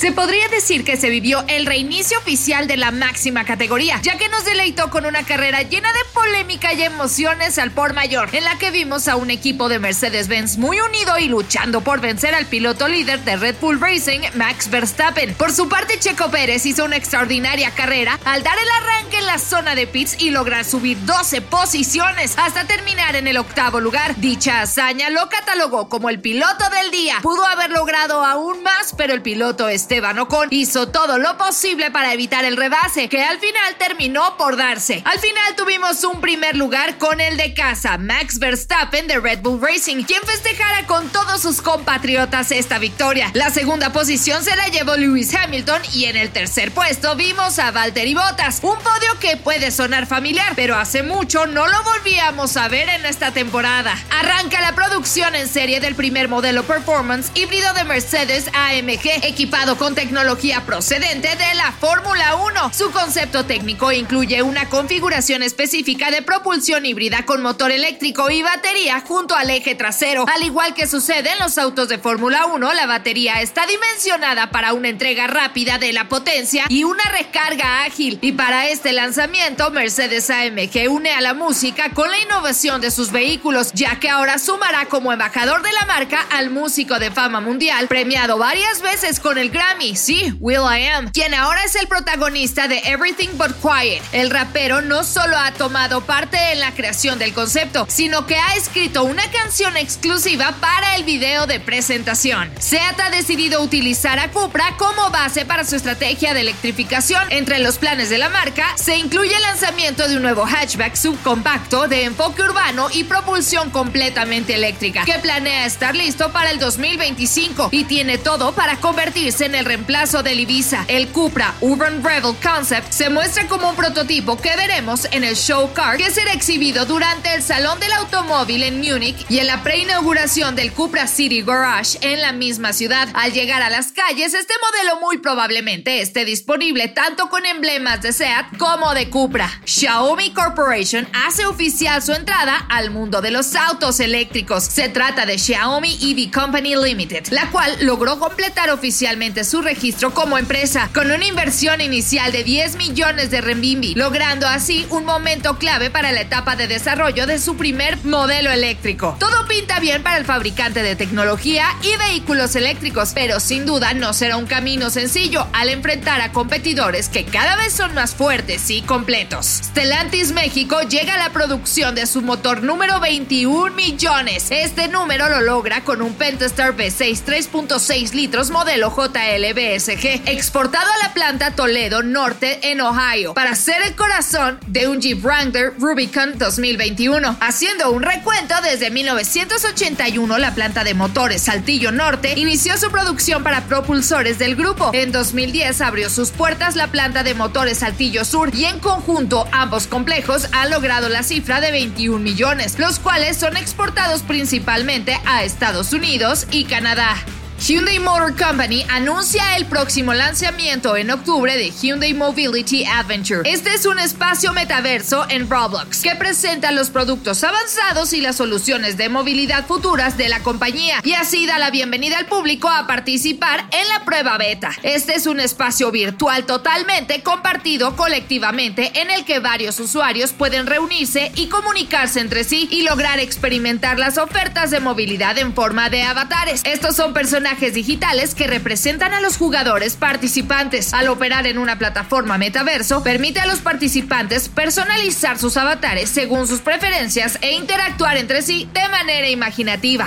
Se podría decir que se vivió el reinicio oficial de la máxima categoría, ya que nos deleitó con una carrera llena de polémica y emociones al por mayor, en la que vimos a un equipo de Mercedes-Benz muy unido y luchando por vencer al piloto líder de Red Bull Racing, Max Verstappen. Por su parte, Checo Pérez hizo una extraordinaria carrera al dar el arranque en la zona de pits y lograr subir 12 posiciones hasta terminar en el octavo lugar. Dicha hazaña lo catalogó como el piloto del día. Pudo haber logrado aún más, pero el piloto es Esteban Ocon hizo todo lo posible para evitar el rebase, que al final terminó por darse. Al final tuvimos un primer lugar con el de casa, Max Verstappen de Red Bull Racing, quien festejara con todos sus compatriotas esta victoria. La segunda posición se la llevó Lewis Hamilton y en el tercer puesto vimos a Valtteri Bottas, un podio que puede sonar familiar, pero hace mucho no lo volvíamos a ver en esta temporada. Arranca la producción en serie del primer modelo Performance híbrido de Mercedes AMG, equipado con tecnología procedente de la Fórmula 1. Su concepto técnico incluye una configuración específica de propulsión híbrida con motor eléctrico y batería junto al eje trasero. Al igual que sucede en los autos de Fórmula 1, la batería está dimensionada para una entrega rápida de la potencia y una recarga ágil. Y para este lanzamiento, Mercedes AMG une a la música con la innovación de sus vehículos, ya que ahora sumará como embajador de la marca al músico de fama mundial, premiado varias veces con el gran sí, Will I Am, quien ahora es el protagonista de Everything But Quiet. El rapero no solo ha tomado parte en la creación del concepto, sino que ha escrito una canción exclusiva para el video de presentación. Seat ha decidido utilizar a Cupra como base para su estrategia de electrificación. Entre los planes de la marca se incluye el lanzamiento de un nuevo hatchback subcompacto de enfoque urbano y propulsión completamente eléctrica, que planea estar listo para el 2025 y tiene todo para convertirse en el reemplazo del Ibiza. El Cupra Urban Rebel Concept se muestra como un prototipo que veremos en el Show Car que será exhibido durante el Salón del Automóvil en Múnich y en la preinauguración del Cupra City Garage en la misma ciudad. Al llegar a las calles, este modelo muy probablemente esté disponible tanto con emblemas de SEAT como de Cupra. Xiaomi Corporation hace oficial su entrada al mundo de los autos eléctricos. Se trata de Xiaomi EV Company Limited, la cual logró completar oficialmente su registro como empresa, con una inversión inicial de 10 millones de renminbi, logrando así un momento clave para la etapa de desarrollo de su primer modelo eléctrico. Todo pinta bien para el fabricante de tecnología y vehículos eléctricos, pero sin duda no será un camino sencillo al enfrentar a competidores que cada vez son más fuertes y completos. Stellantis México llega a la producción de su motor número 21 millones. Este número lo logra con un Pentastar V6 3.6 litros modelo JLBSG, exportado a la planta Toledo Norte en Ohio, para ser el corazón de un Jeep Wrangler Rubicon 2021. Haciendo un recuento desde 1981, la planta de motores Saltillo Norte inició su producción para propulsores del grupo. En 2010 abrió sus puertas la planta de motores Saltillo Sur y en conjunto ambos complejos han logrado la cifra de 21 millones, los cuales son exportados principalmente a Estados Unidos y Canadá. Hyundai Motor Company anuncia el próximo lanzamiento en octubre de Hyundai Mobility Adventure. Este es un espacio metaverso en Roblox que presenta los productos avanzados y las soluciones de movilidad futuras de la compañía y así da la bienvenida al público a participar en la prueba beta. Este es un espacio virtual totalmente compartido colectivamente en el que varios usuarios pueden reunirse y comunicarse entre sí y lograr experimentar las ofertas de movilidad en forma de avatares. Estos son personajes personajes digitales que representan a los jugadores participantes. Al operar en una plataforma metaverso, permite a los participantes personalizar sus avatares según sus preferencias e interactuar entre sí de manera imaginativa.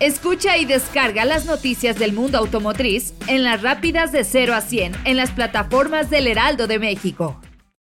Escucha y descarga las noticias del mundo automotriz en las rápidas de 0 a 100 en las plataformas del Heraldo de México.